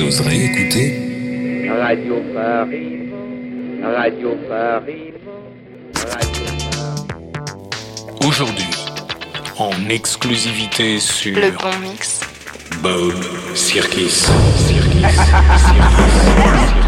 Vous oserez écouter Radio Paris, Radio Paris, Radio Paris. Aujourd'hui, en exclusivité sur Le bon mix. Bob Circus. Circus. Circus. Circus.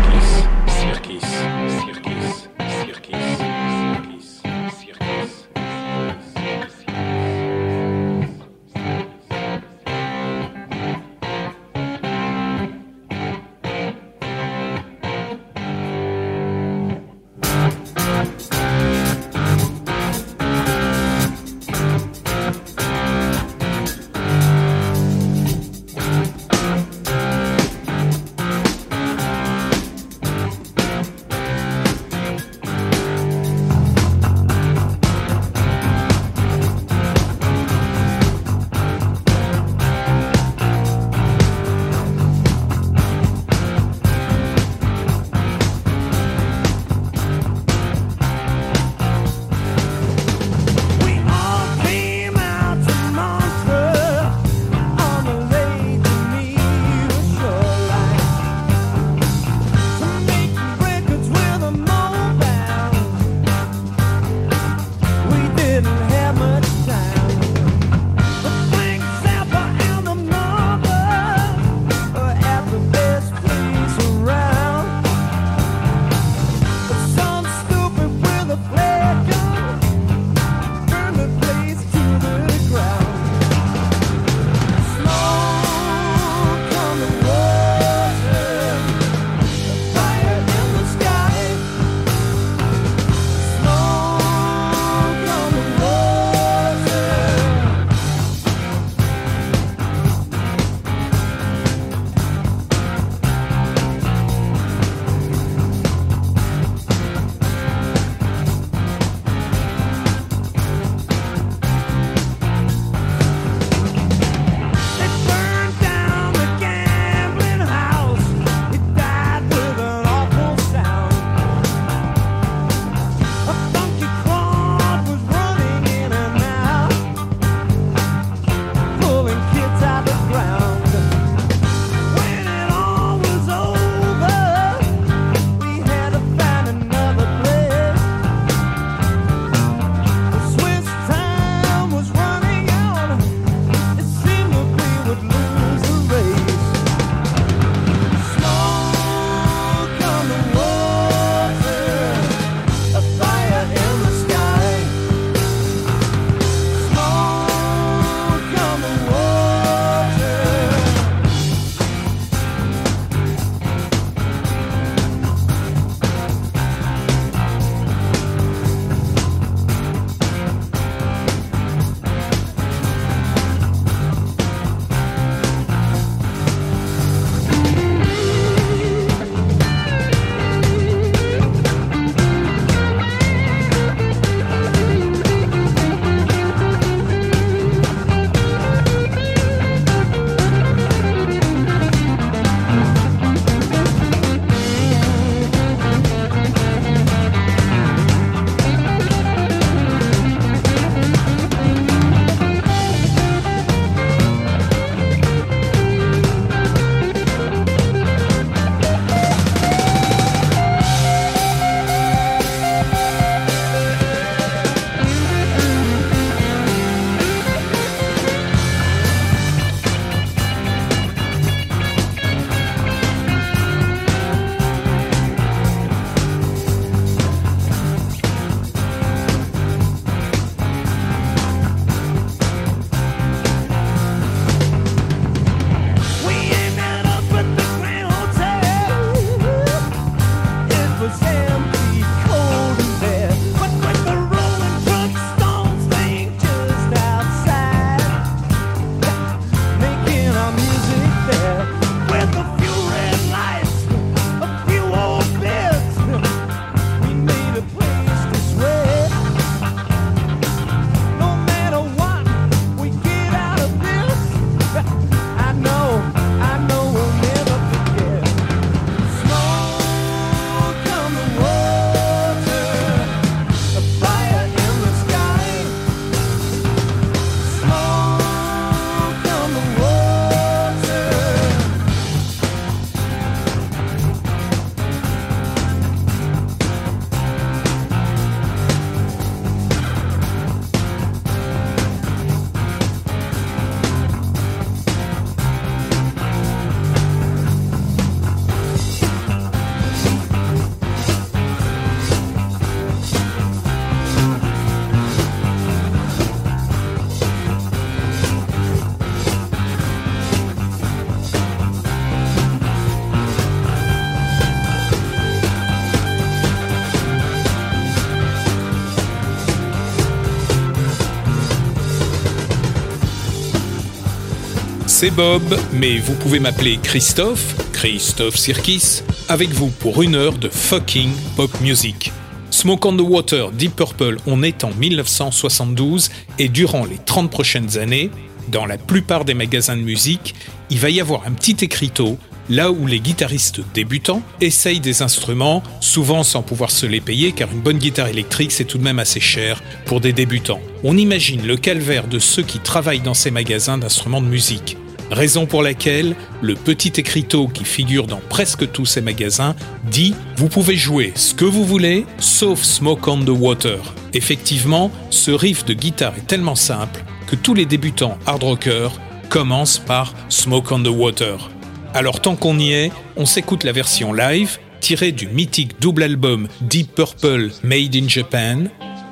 C'est Bob, mais vous pouvez m'appeler Christophe, Christophe Sirkis, avec vous pour une heure de fucking pop music. Smoke on the Water, Deep Purple, on est en 1972 et durant les 30 prochaines années, dans la plupart des magasins de musique, il va y avoir un petit écriteau là où les guitaristes débutants essayent des instruments, souvent sans pouvoir se les payer car une bonne guitare électrique c'est tout de même assez cher pour des débutants. On imagine le calvaire de ceux qui travaillent dans ces magasins d'instruments de musique. Raison pour laquelle le petit écriteau qui figure dans presque tous ces magasins dit Vous pouvez jouer ce que vous voulez, sauf Smoke on the Water. Effectivement, ce riff de guitare est tellement simple que tous les débutants hard rockers commencent par Smoke on the Water. Alors tant qu'on y est, on s'écoute la version live tirée du mythique double album Deep Purple Made in Japan,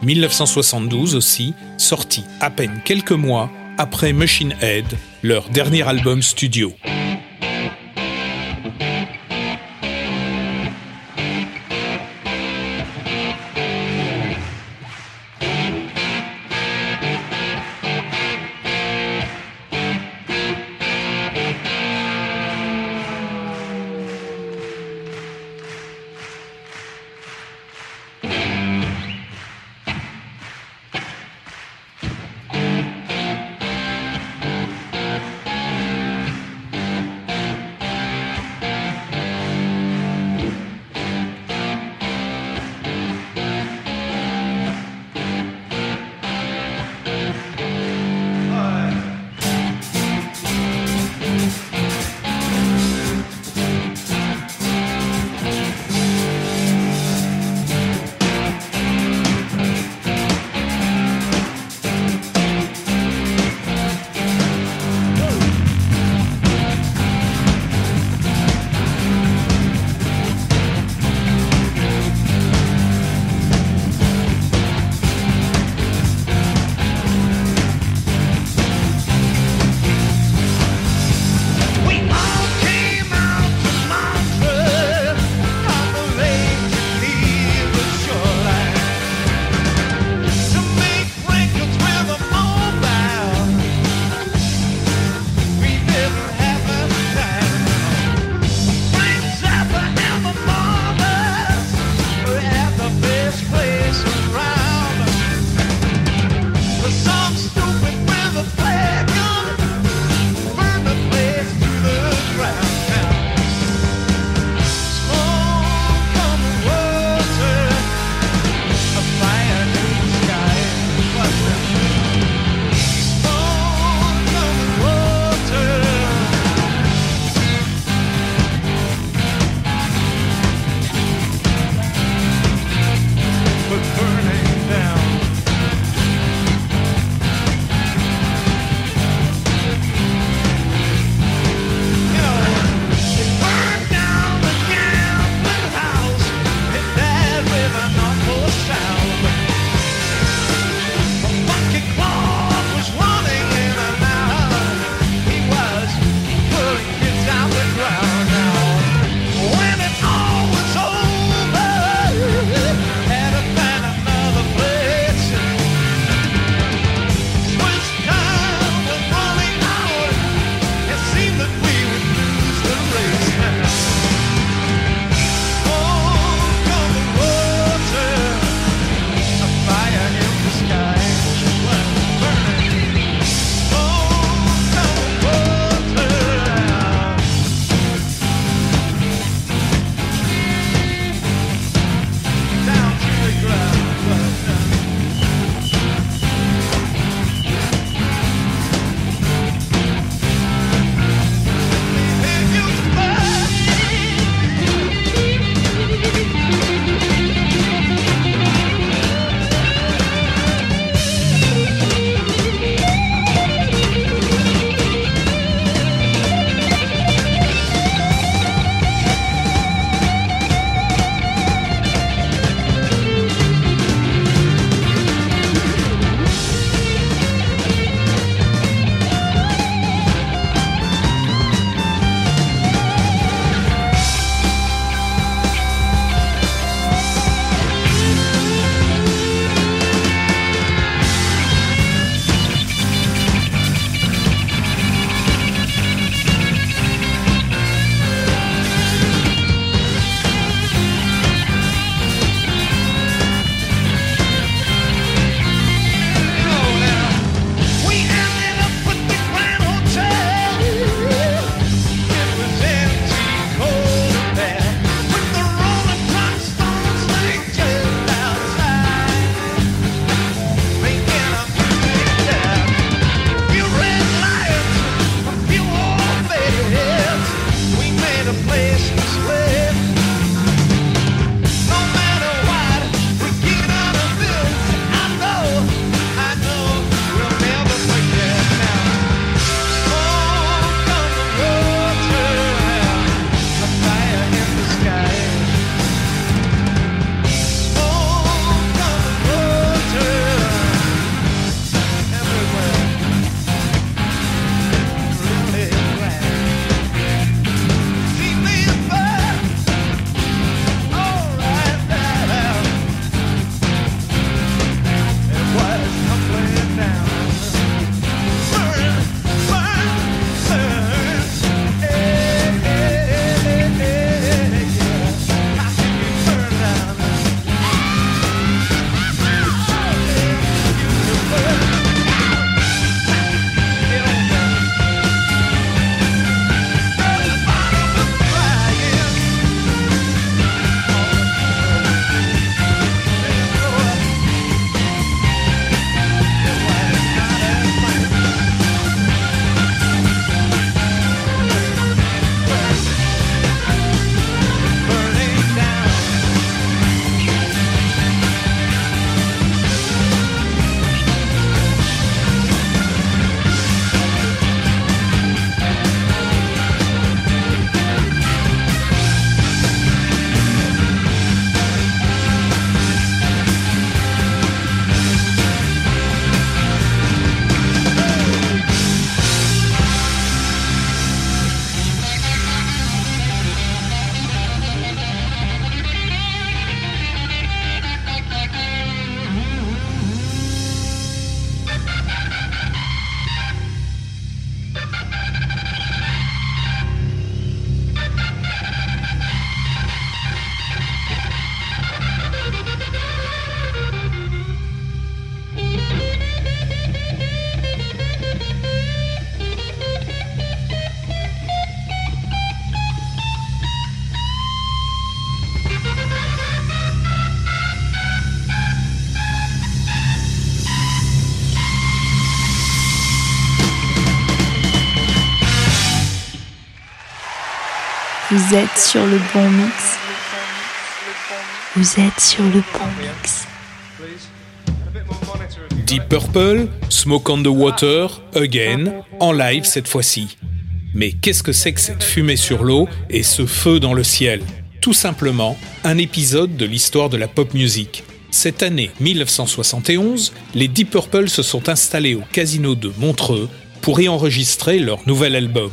1972 aussi, sorti à peine quelques mois après Machine Head, leur dernier album studio. Vous êtes sur le bon mix. Vous êtes sur le bon mix. Deep Purple, Smoke on the Water, Again, en live cette fois-ci. Mais qu'est-ce que c'est que cette fumée sur l'eau et ce feu dans le ciel? Tout simplement, un épisode de l'histoire de la pop music. Cette année 1971, les Deep Purple se sont installés au casino de Montreux pour y enregistrer leur nouvel album.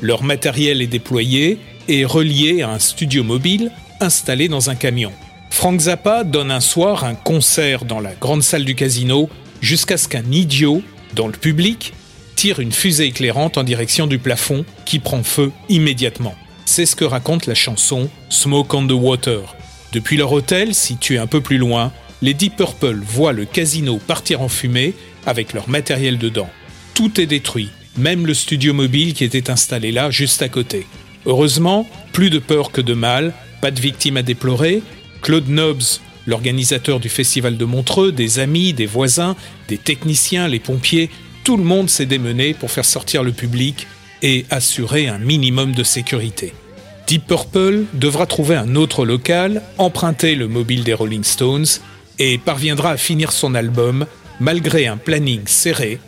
Leur matériel est déployé et relié à un studio mobile installé dans un camion. Frank Zappa donne un soir un concert dans la grande salle du casino jusqu'à ce qu'un idiot, dans le public, tire une fusée éclairante en direction du plafond qui prend feu immédiatement. C'est ce que raconte la chanson Smoke on the Water. Depuis leur hôtel, situé un peu plus loin, les Deep Purple voient le casino partir en fumée avec leur matériel dedans. Tout est détruit, même le studio mobile qui était installé là juste à côté. Heureusement, plus de peur que de mal, pas de victimes à déplorer. Claude Nobbs, l'organisateur du festival de Montreux, des amis, des voisins, des techniciens, les pompiers, tout le monde s'est démené pour faire sortir le public et assurer un minimum de sécurité. Deep Purple devra trouver un autre local, emprunter le mobile des Rolling Stones et parviendra à finir son album malgré un planning serré.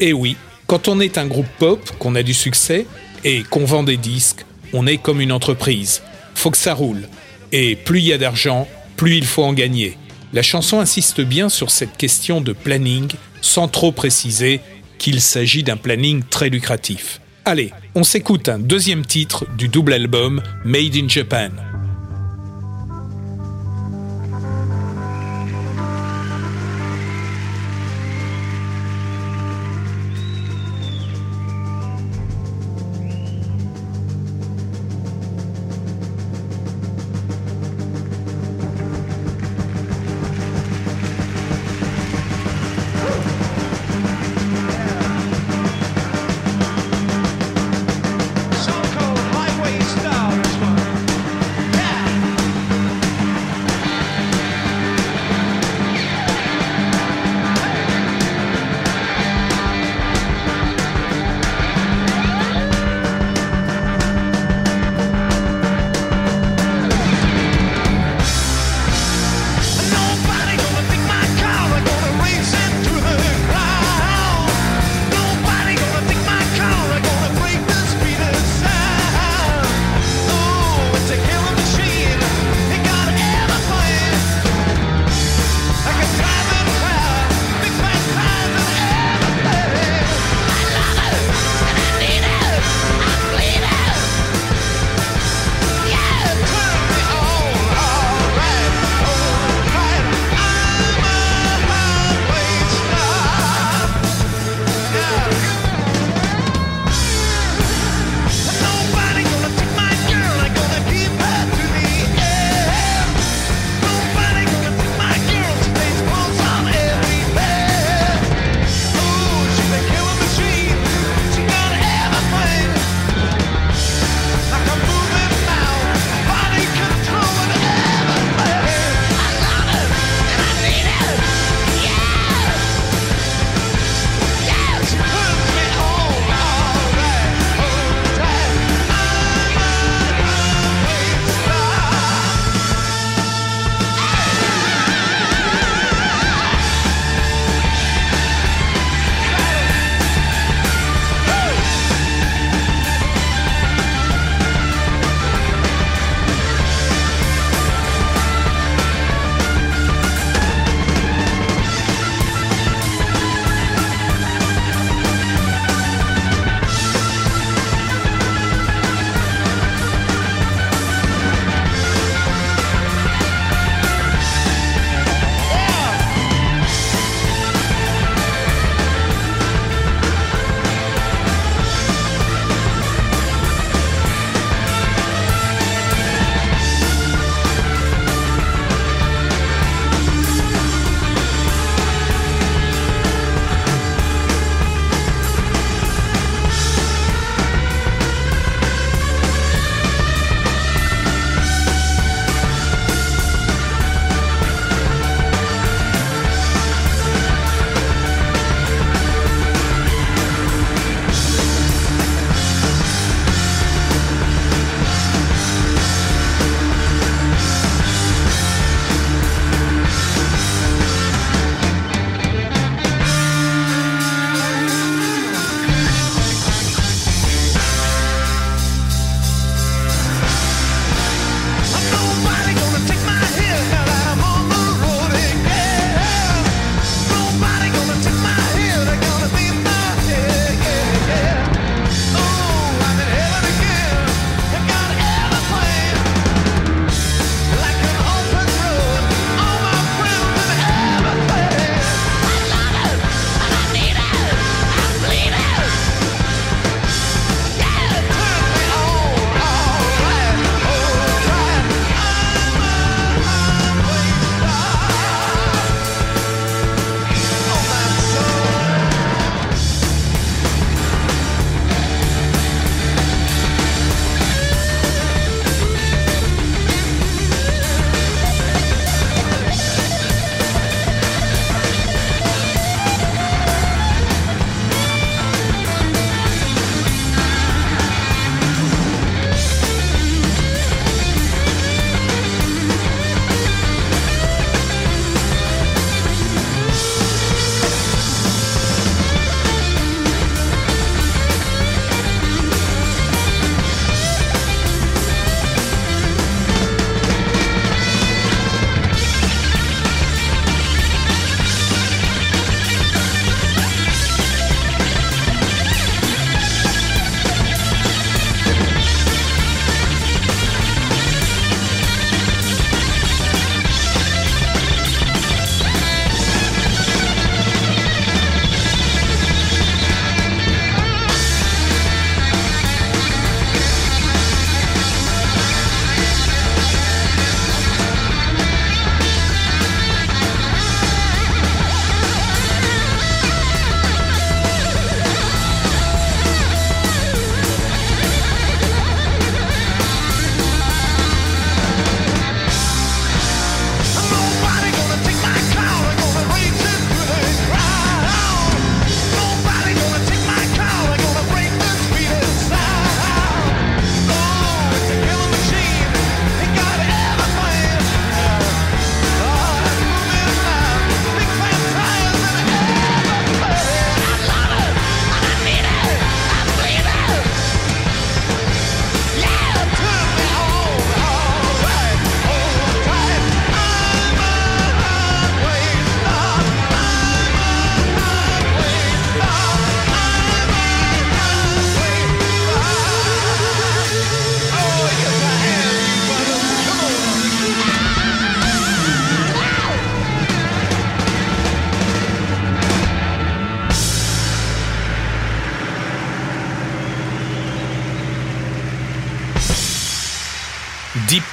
Et oui, quand on est un groupe pop, qu'on a du succès et qu'on vend des disques, on est comme une entreprise. Faut que ça roule. Et plus il y a d'argent, plus il faut en gagner. La chanson insiste bien sur cette question de planning, sans trop préciser qu'il s'agit d'un planning très lucratif. Allez, on s'écoute un deuxième titre du double album Made in Japan.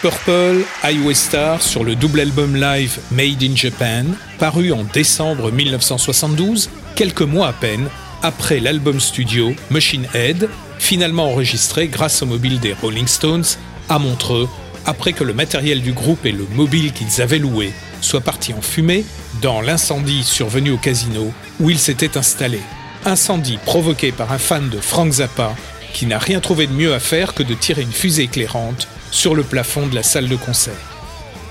Purple, Highway Star sur le double album live Made in Japan, paru en décembre 1972, quelques mois à peine après l'album studio Machine Head, finalement enregistré grâce au mobile des Rolling Stones à Montreux, après que le matériel du groupe et le mobile qu'ils avaient loué soient partis en fumée dans l'incendie survenu au casino où ils s'étaient installés. Incendie provoqué par un fan de Frank Zappa qui n'a rien trouvé de mieux à faire que de tirer une fusée éclairante sur le plafond de la salle de concert.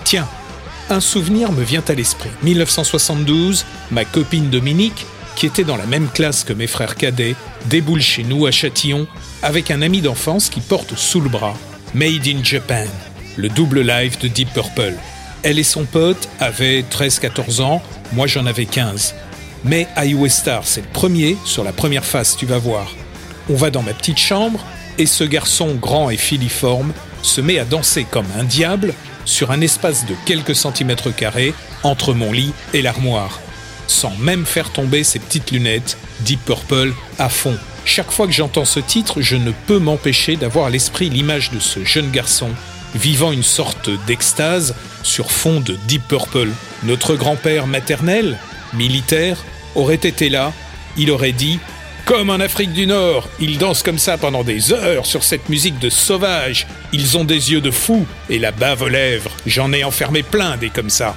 Tiens, un souvenir me vient à l'esprit. 1972, ma copine Dominique, qui était dans la même classe que mes frères cadets, déboule chez nous à Châtillon avec un ami d'enfance qui porte sous le bras Made in Japan, le double live de Deep Purple. Elle et son pote avaient 13-14 ans, moi j'en avais 15. Mais Highway Star, c'est le premier sur la première face, tu vas voir. On va dans ma petite chambre et ce garçon grand et filiforme se met à danser comme un diable sur un espace de quelques centimètres carrés entre mon lit et l'armoire, sans même faire tomber ses petites lunettes Deep Purple à fond. Chaque fois que j'entends ce titre, je ne peux m'empêcher d'avoir à l'esprit l'image de ce jeune garçon vivant une sorte d'extase sur fond de Deep Purple. Notre grand-père maternel, militaire, aurait été là, il aurait dit comme en Afrique du Nord, ils dansent comme ça pendant des heures sur cette musique de sauvage. Ils ont des yeux de fou et la bave aux lèvres. J'en ai enfermé plein des comme ça.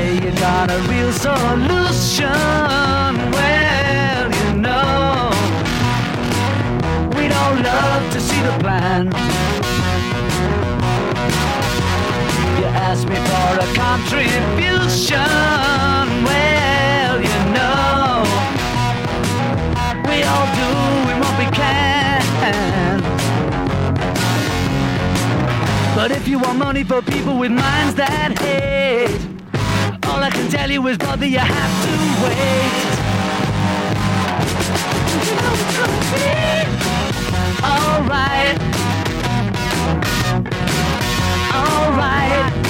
Say you got a real solution. Well, you know, we don't love to see the plan. You asked me for a contribution. Well, you know, we all do what we can. But if you want money for people with minds that hate, can tell you is, brother, you have to wait. Alright. Alright. Alright.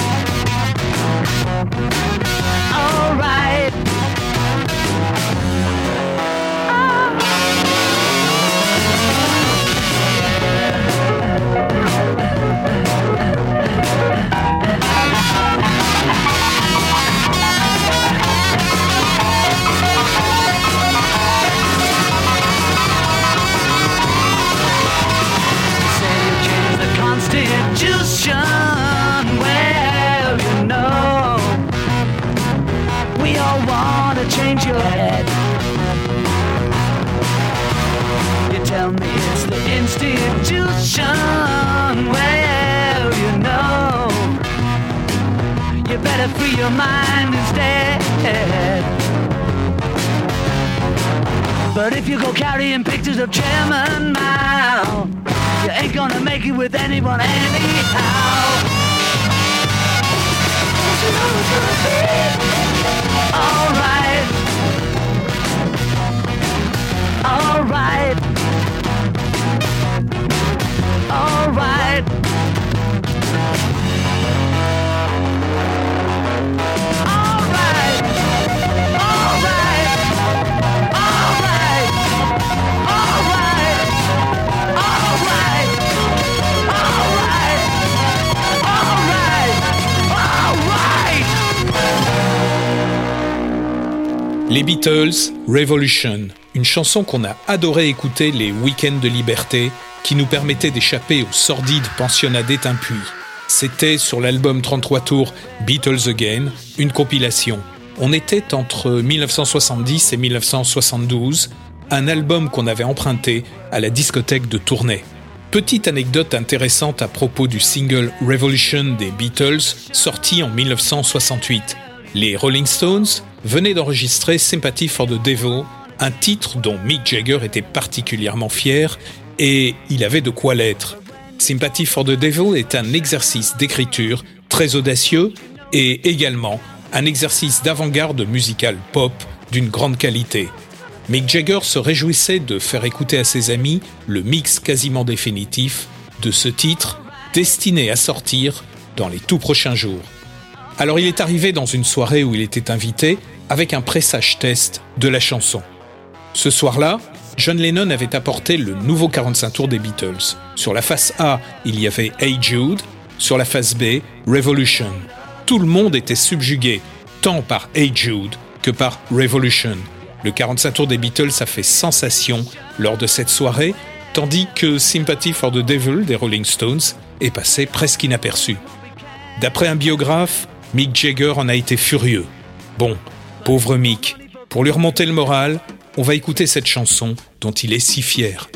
Institution. Well, you know, you better free your mind instead. But if you go carrying pictures of Chairman Mao, you ain't gonna make it with anyone anyhow. You know it's gonna be? Alright. Les Beatles, Revolution, une chanson qu'on a adoré écouter les week-ends de liberté qui nous permettait d'échapper au sordide pensionnat d'étain puits. C'était sur l'album 33 tours Beatles Again, une compilation. On était entre 1970 et 1972, un album qu'on avait emprunté à la discothèque de Tournai. Petite anecdote intéressante à propos du single Revolution des Beatles, sorti en 1968. Les Rolling Stones venaient d'enregistrer Sympathy for the Devil, un titre dont Mick Jagger était particulièrement fier, et il avait de quoi l'être. Sympathy for the Devil est un exercice d'écriture très audacieux et également un exercice d'avant-garde musical pop d'une grande qualité. Mick Jagger se réjouissait de faire écouter à ses amis le mix quasiment définitif de ce titre destiné à sortir dans les tout prochains jours. Alors il est arrivé dans une soirée où il était invité avec un pressage test de la chanson. Ce soir-là, John Lennon avait apporté le nouveau 45 tours des Beatles. Sur la face A, il y avait Hey Jude, sur la face B, Revolution. Tout le monde était subjugué, tant par Hey Jude que par Revolution. Le 45 tours des Beatles a fait sensation lors de cette soirée, tandis que Sympathy for the Devil des Rolling Stones est passé presque inaperçu. D'après un biographe, Mick Jagger en a été furieux. Bon, pauvre Mick, pour lui remonter le moral, on va écouter cette chanson dont il est si fier.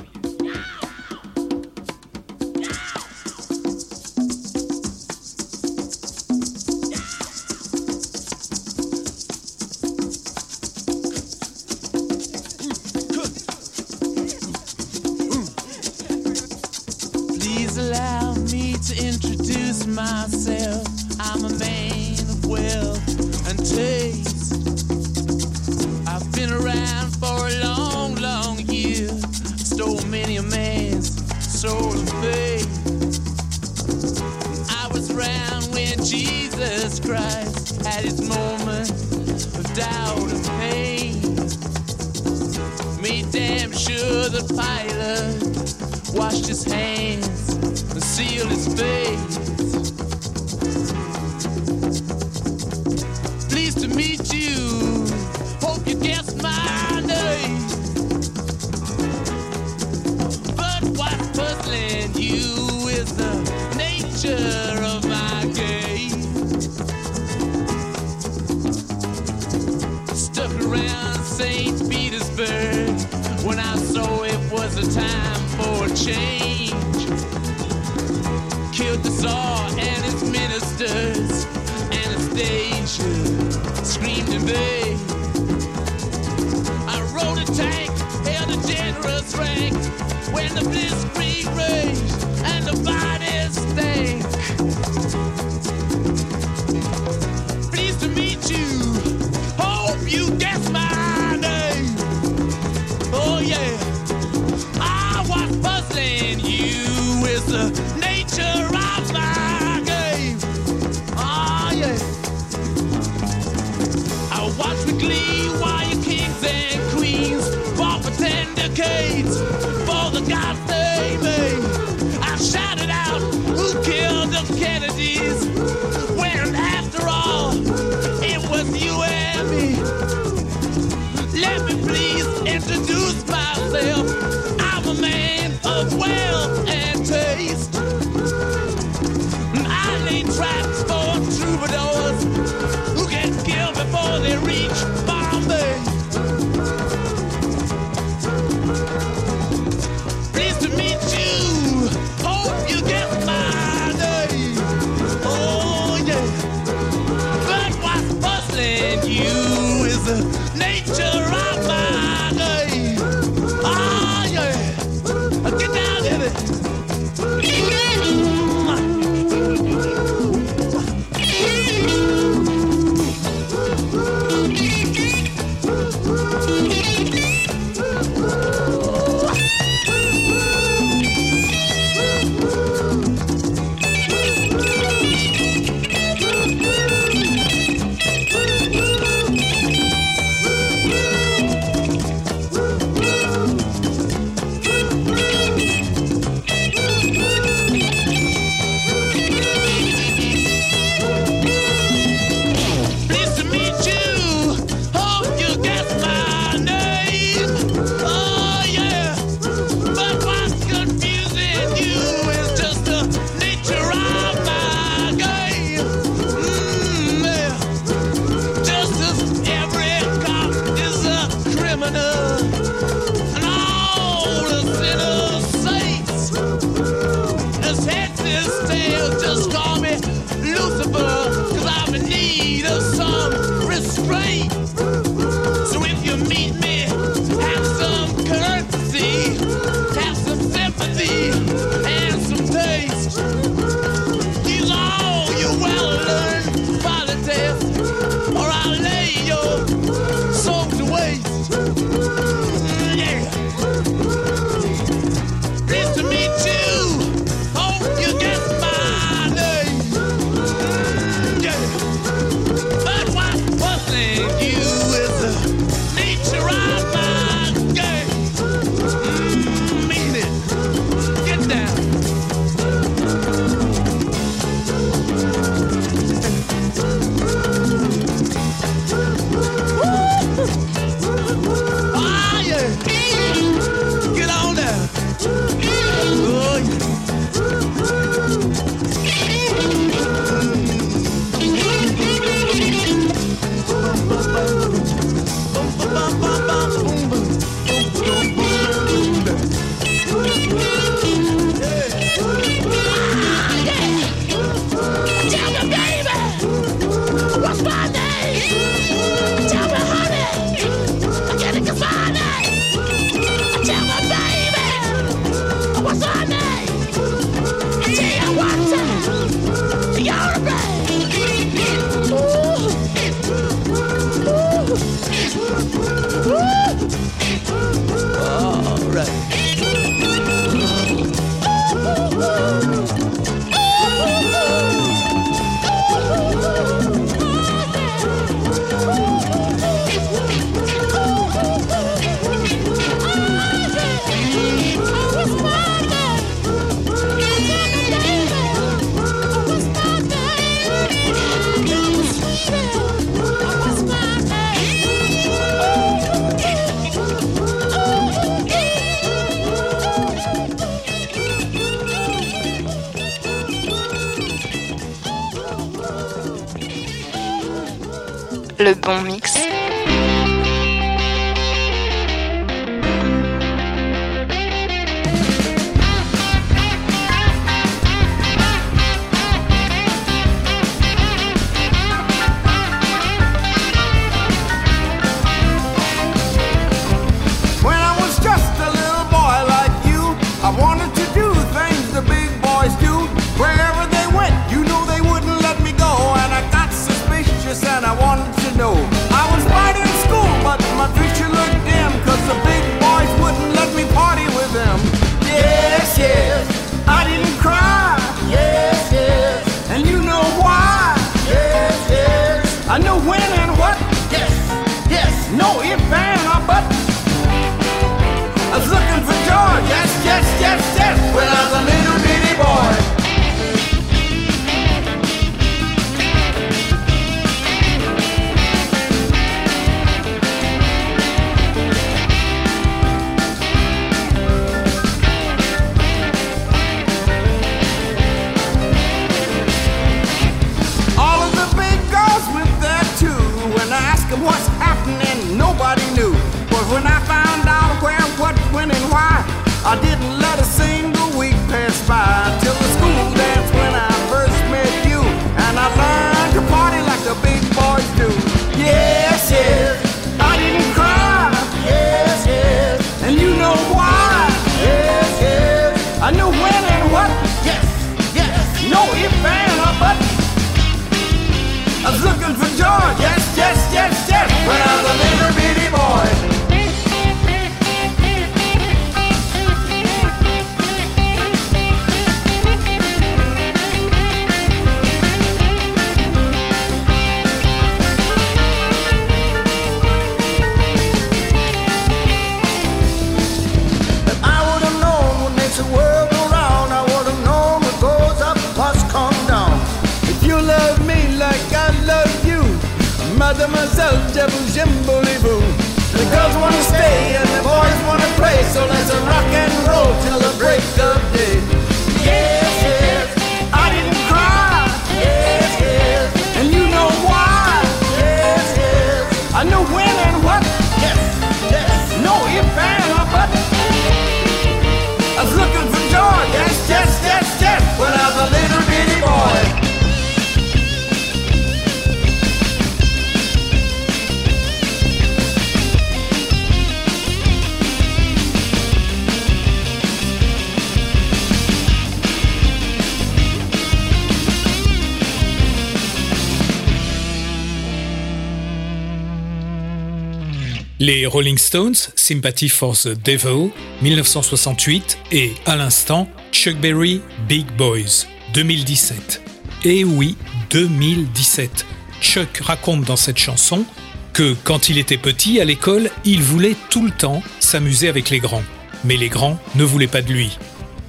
Rolling Stones, Sympathy for the Devil, 1968, et à l'instant, Chuck Berry, Big Boys, 2017. Et oui, 2017. Chuck raconte dans cette chanson que quand il était petit à l'école, il voulait tout le temps s'amuser avec les grands. Mais les grands ne voulaient pas de lui.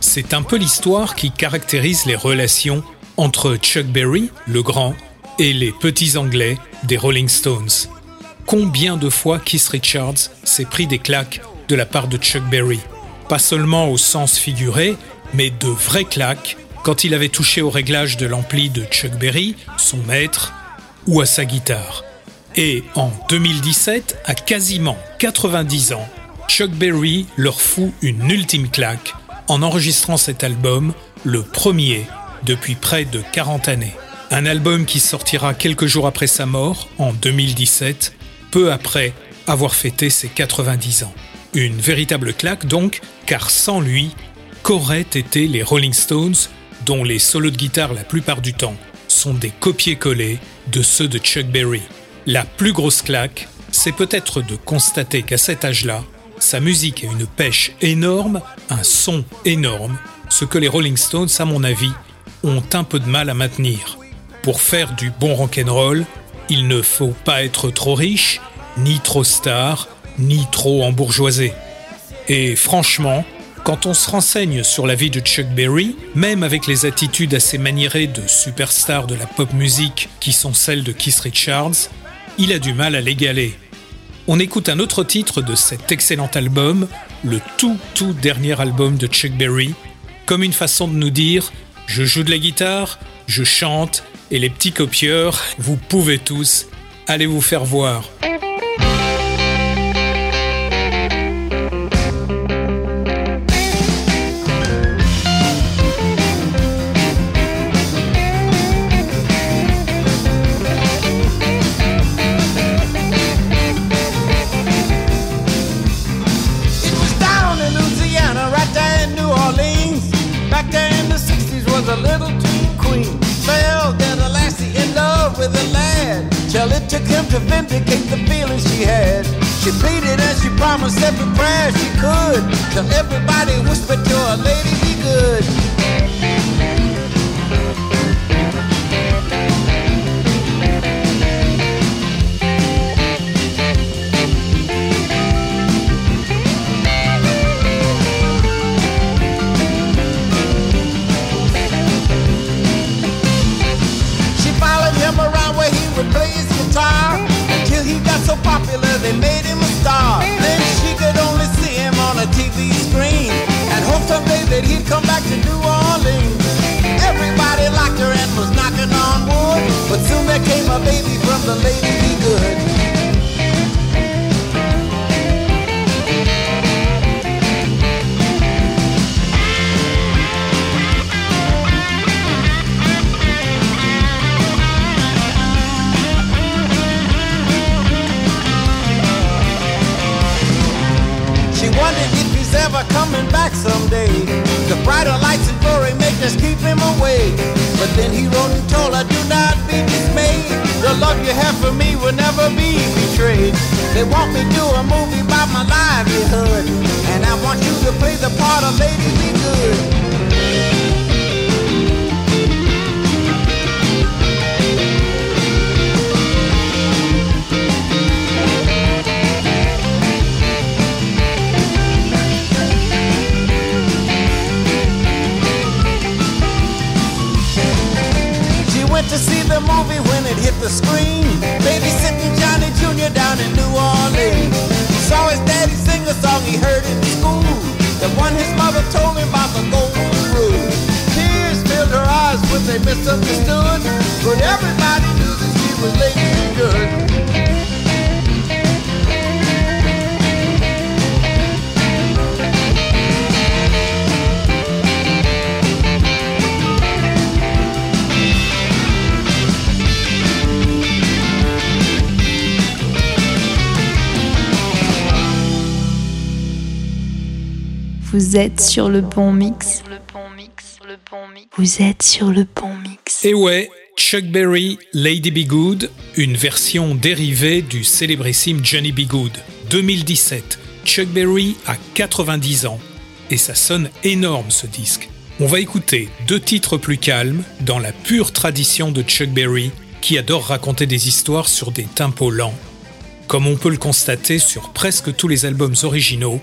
C'est un peu l'histoire qui caractérise les relations entre Chuck Berry, le grand, et les petits Anglais des Rolling Stones. Combien de fois Keith Richards s'est pris des claques de la part de Chuck Berry Pas seulement au sens figuré, mais de vraies claques quand il avait touché au réglage de l'ampli de Chuck Berry, son maître, ou à sa guitare. Et en 2017, à quasiment 90 ans, Chuck Berry leur fout une ultime claque en enregistrant cet album, le premier depuis près de 40 années. Un album qui sortira quelques jours après sa mort, en 2017, peu après avoir fêté ses 90 ans. Une véritable claque donc, car sans lui, qu'auraient été les Rolling Stones, dont les solos de guitare la plupart du temps sont des copier-coller de ceux de Chuck Berry. La plus grosse claque, c'est peut-être de constater qu'à cet âge-là, sa musique a une pêche énorme, un son énorme, ce que les Rolling Stones, à mon avis, ont un peu de mal à maintenir. Pour faire du bon rock'n'roll, il ne faut pas être trop riche, ni trop star, ni trop embourgeoisé. Et franchement, quand on se renseigne sur la vie de Chuck Berry, même avec les attitudes assez maniérées de superstar de la pop musique qui sont celles de Keith Richards, il a du mal à l'égaler. On écoute un autre titre de cet excellent album, le tout tout dernier album de Chuck Berry, comme une façon de nous dire je joue de la guitare, je chante, et les petits copieurs, vous pouvez tous aller vous faire voir. She pleaded and she promised every prayer she could. Till everybody whispered to her, lady, be good. Me do a movie about my livelihood. And I want you to play the part of Lady Be Good. Vous êtes sur le bon mix. Vous êtes sur le bon mix. Et ouais, Chuck Berry, Lady Be Good, une version dérivée du célébrissime Johnny Be Good. 2017, Chuck Berry a 90 ans. Et ça sonne énorme ce disque. On va écouter deux titres plus calmes, dans la pure tradition de Chuck Berry, qui adore raconter des histoires sur des tempos lents. Comme on peut le constater sur presque tous les albums originaux,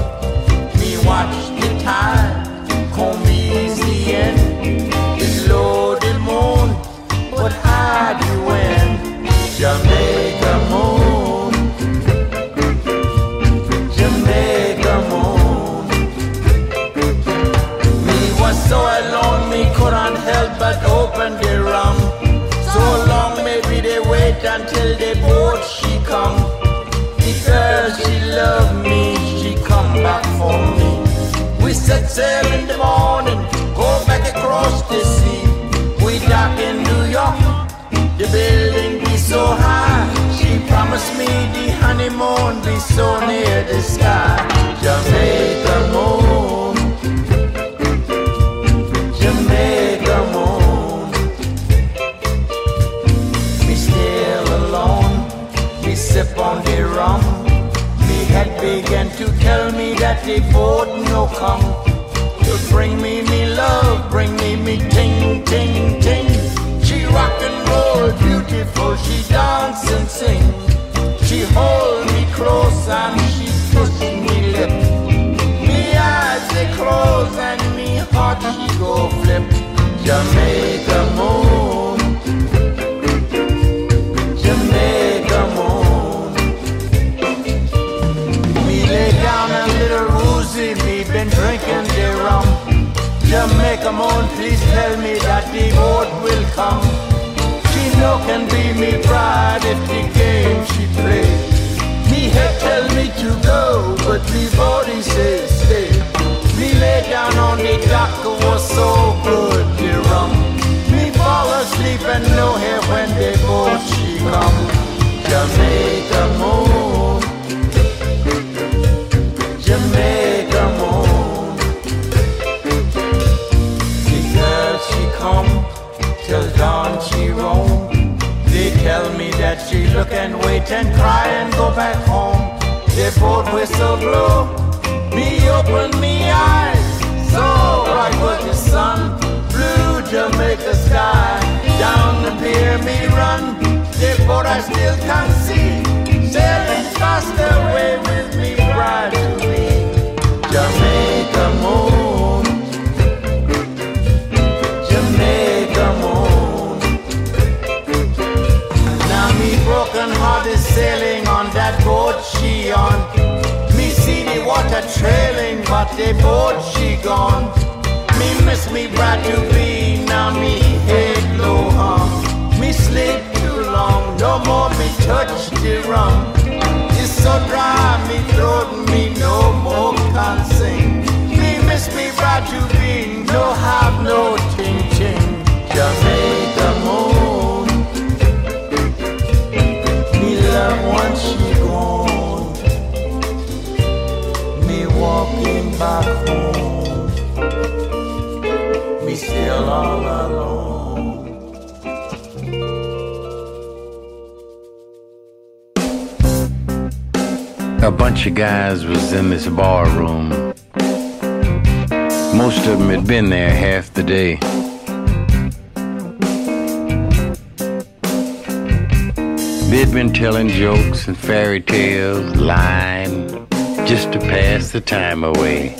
time away.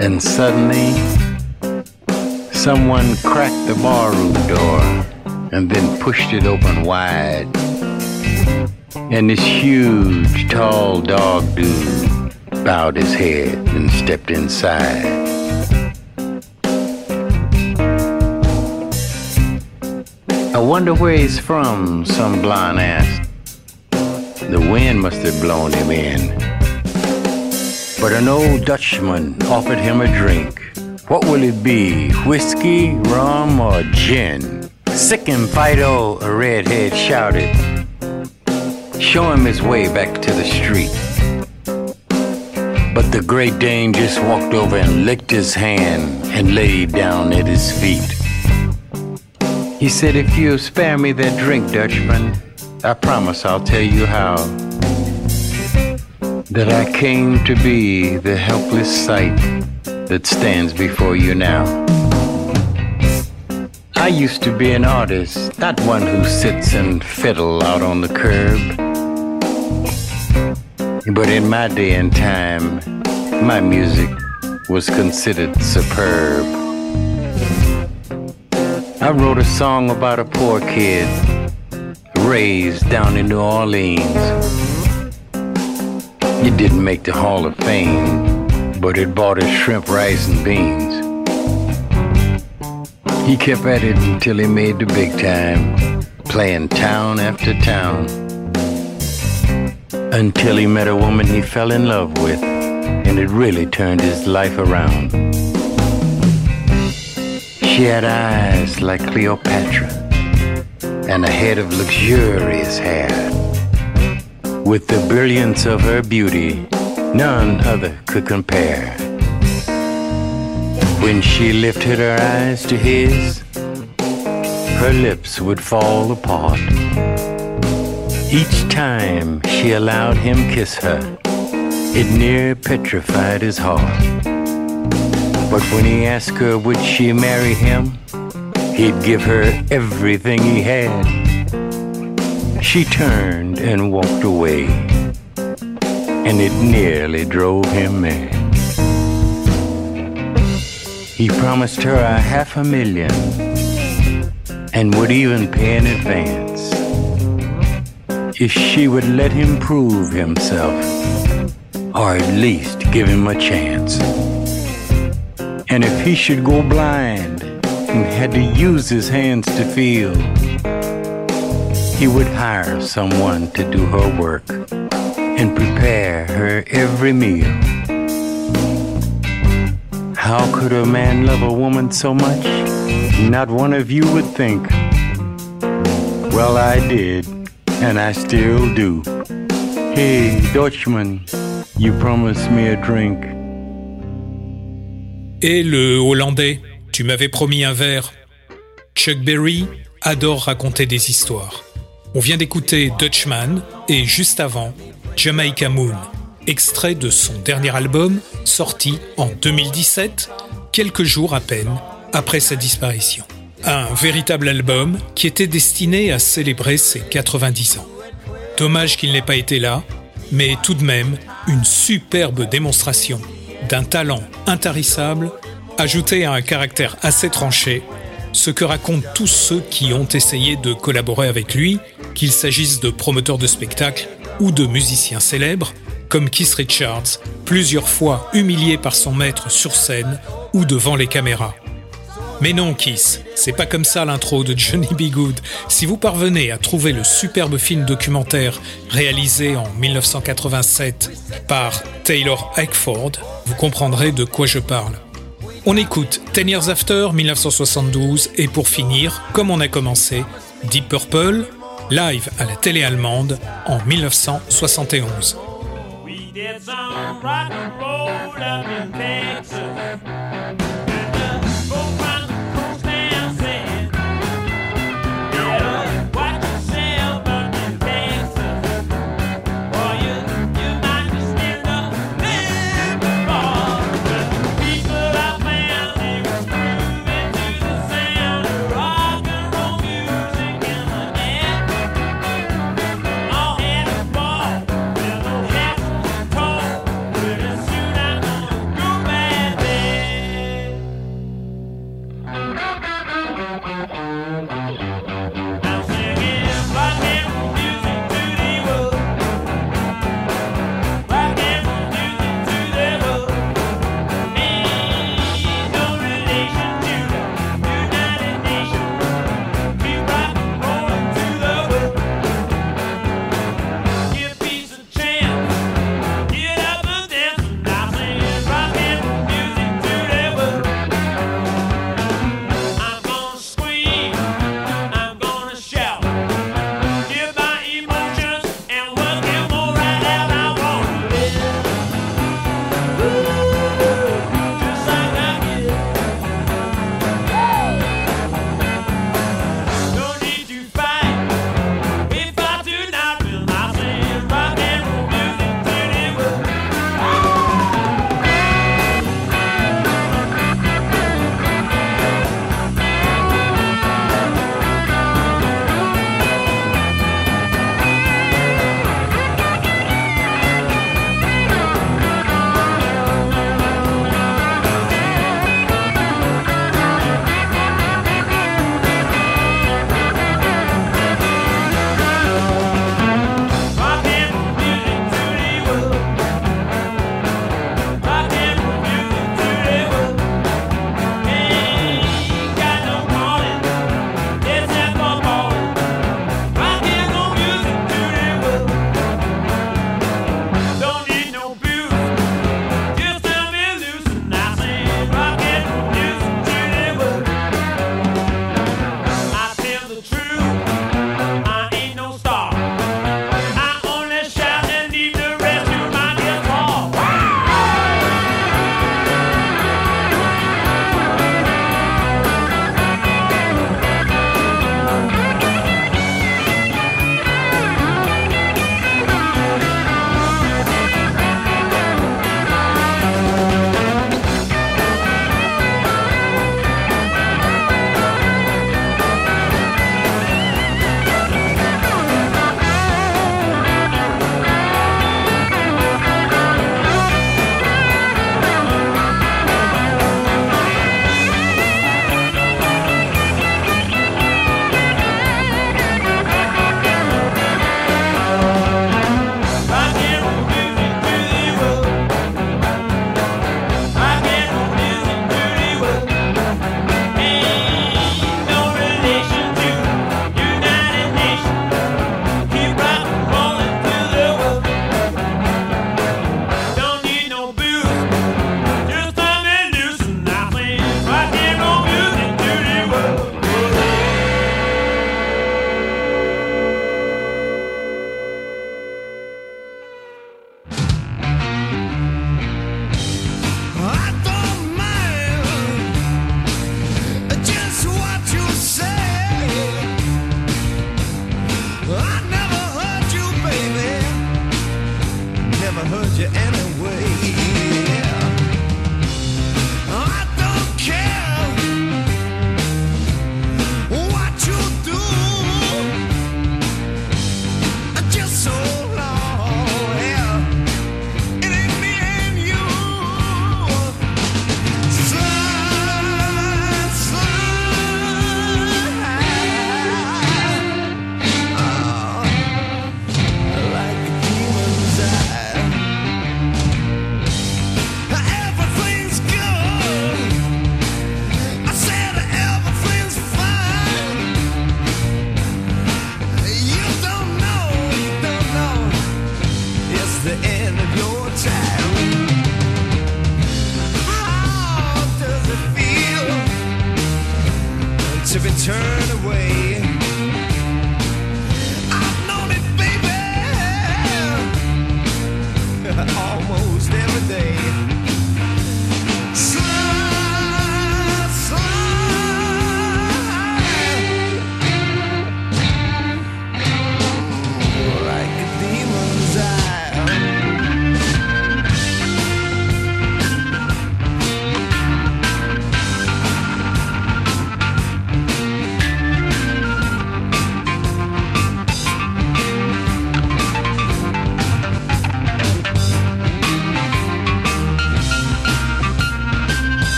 And suddenly, someone cracked the barroom door and then pushed it open wide. And this huge, tall dog dude bowed his head and stepped inside. I wonder where he's from, some blonde asked. The wind must have blown him in. But an old Dutchman offered him a drink. What will it be? Whiskey, rum, or gin? Sick and Fido, a redhead shouted. Show him his way back to the street. But the Great Dane just walked over and licked his hand and laid down at his feet. He said, If you'll spare me that drink, Dutchman, I promise I'll tell you how. That I came to be the helpless sight that stands before you now. I used to be an artist, not one who sits and fiddle out on the curb. But in my day and time, my music was considered superb. I wrote a song about a poor kid raised down in New Orleans. It didn't make the Hall of Fame, but it bought us shrimp, rice, and beans. He kept at it until he made the big time, playing town after town until he met a woman he fell in love with, and it really turned his life around. She had eyes like Cleopatra and a head of luxurious hair. With the brilliance of her beauty, none other could compare. When she lifted her eyes to his, her lips would fall apart. Each time she allowed him kiss her, it near petrified his heart. But when he asked her would she marry him, he'd give her everything he had. She turned and walked away, and it nearly drove him mad. He promised her a half a million and would even pay in advance if she would let him prove himself, or at least give him a chance. And if he should go blind and had to use his hands to feel, he would hire someone to do her work and prepare her every meal. How could a man love a woman so much? Not one of you would think. Well, I did, and I still do. Hey, Dutchman, you promised me a drink. Et le Hollandais, tu m'avais promis un verre. Chuck Berry adore raconter des histoires. On vient d'écouter Dutchman et juste avant, Jamaica Moon, extrait de son dernier album sorti en 2017, quelques jours à peine après sa disparition. Un véritable album qui était destiné à célébrer ses 90 ans. Dommage qu'il n'ait pas été là, mais tout de même une superbe démonstration d'un talent intarissable ajouté à un caractère assez tranché, ce que racontent tous ceux qui ont essayé de collaborer avec lui, qu'il s'agisse de promoteurs de spectacles ou de musiciens célèbres, comme Keith Richards, plusieurs fois humilié par son maître sur scène ou devant les caméras. Mais non, Kiss, c'est pas comme ça l'intro de Johnny B. Good. Si vous parvenez à trouver le superbe film documentaire réalisé en 1987 par Taylor Eckford, vous comprendrez de quoi je parle. On écoute Ten Years After 1972 et pour finir, comme on a commencé, Deep Purple, live à la télé allemande en 1971. We did some rock and roll up in Texas.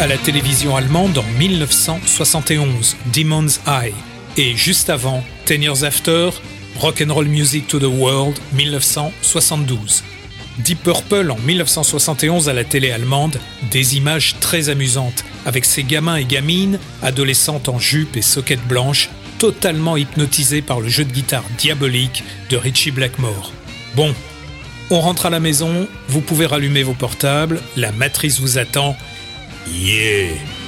À la télévision allemande en 1971, Demon's Eye. Et juste avant, Ten Years After, Rock and Roll Music to the World, 1972. Deep Purple en 1971 à la télé allemande, des images très amusantes, avec ces gamins et gamines, adolescentes en jupe et soquettes blanches, totalement hypnotisés par le jeu de guitare diabolique de Richie Blackmore. Bon, on rentre à la maison, vous pouvez rallumer vos portables, la matrice vous attend. Yeah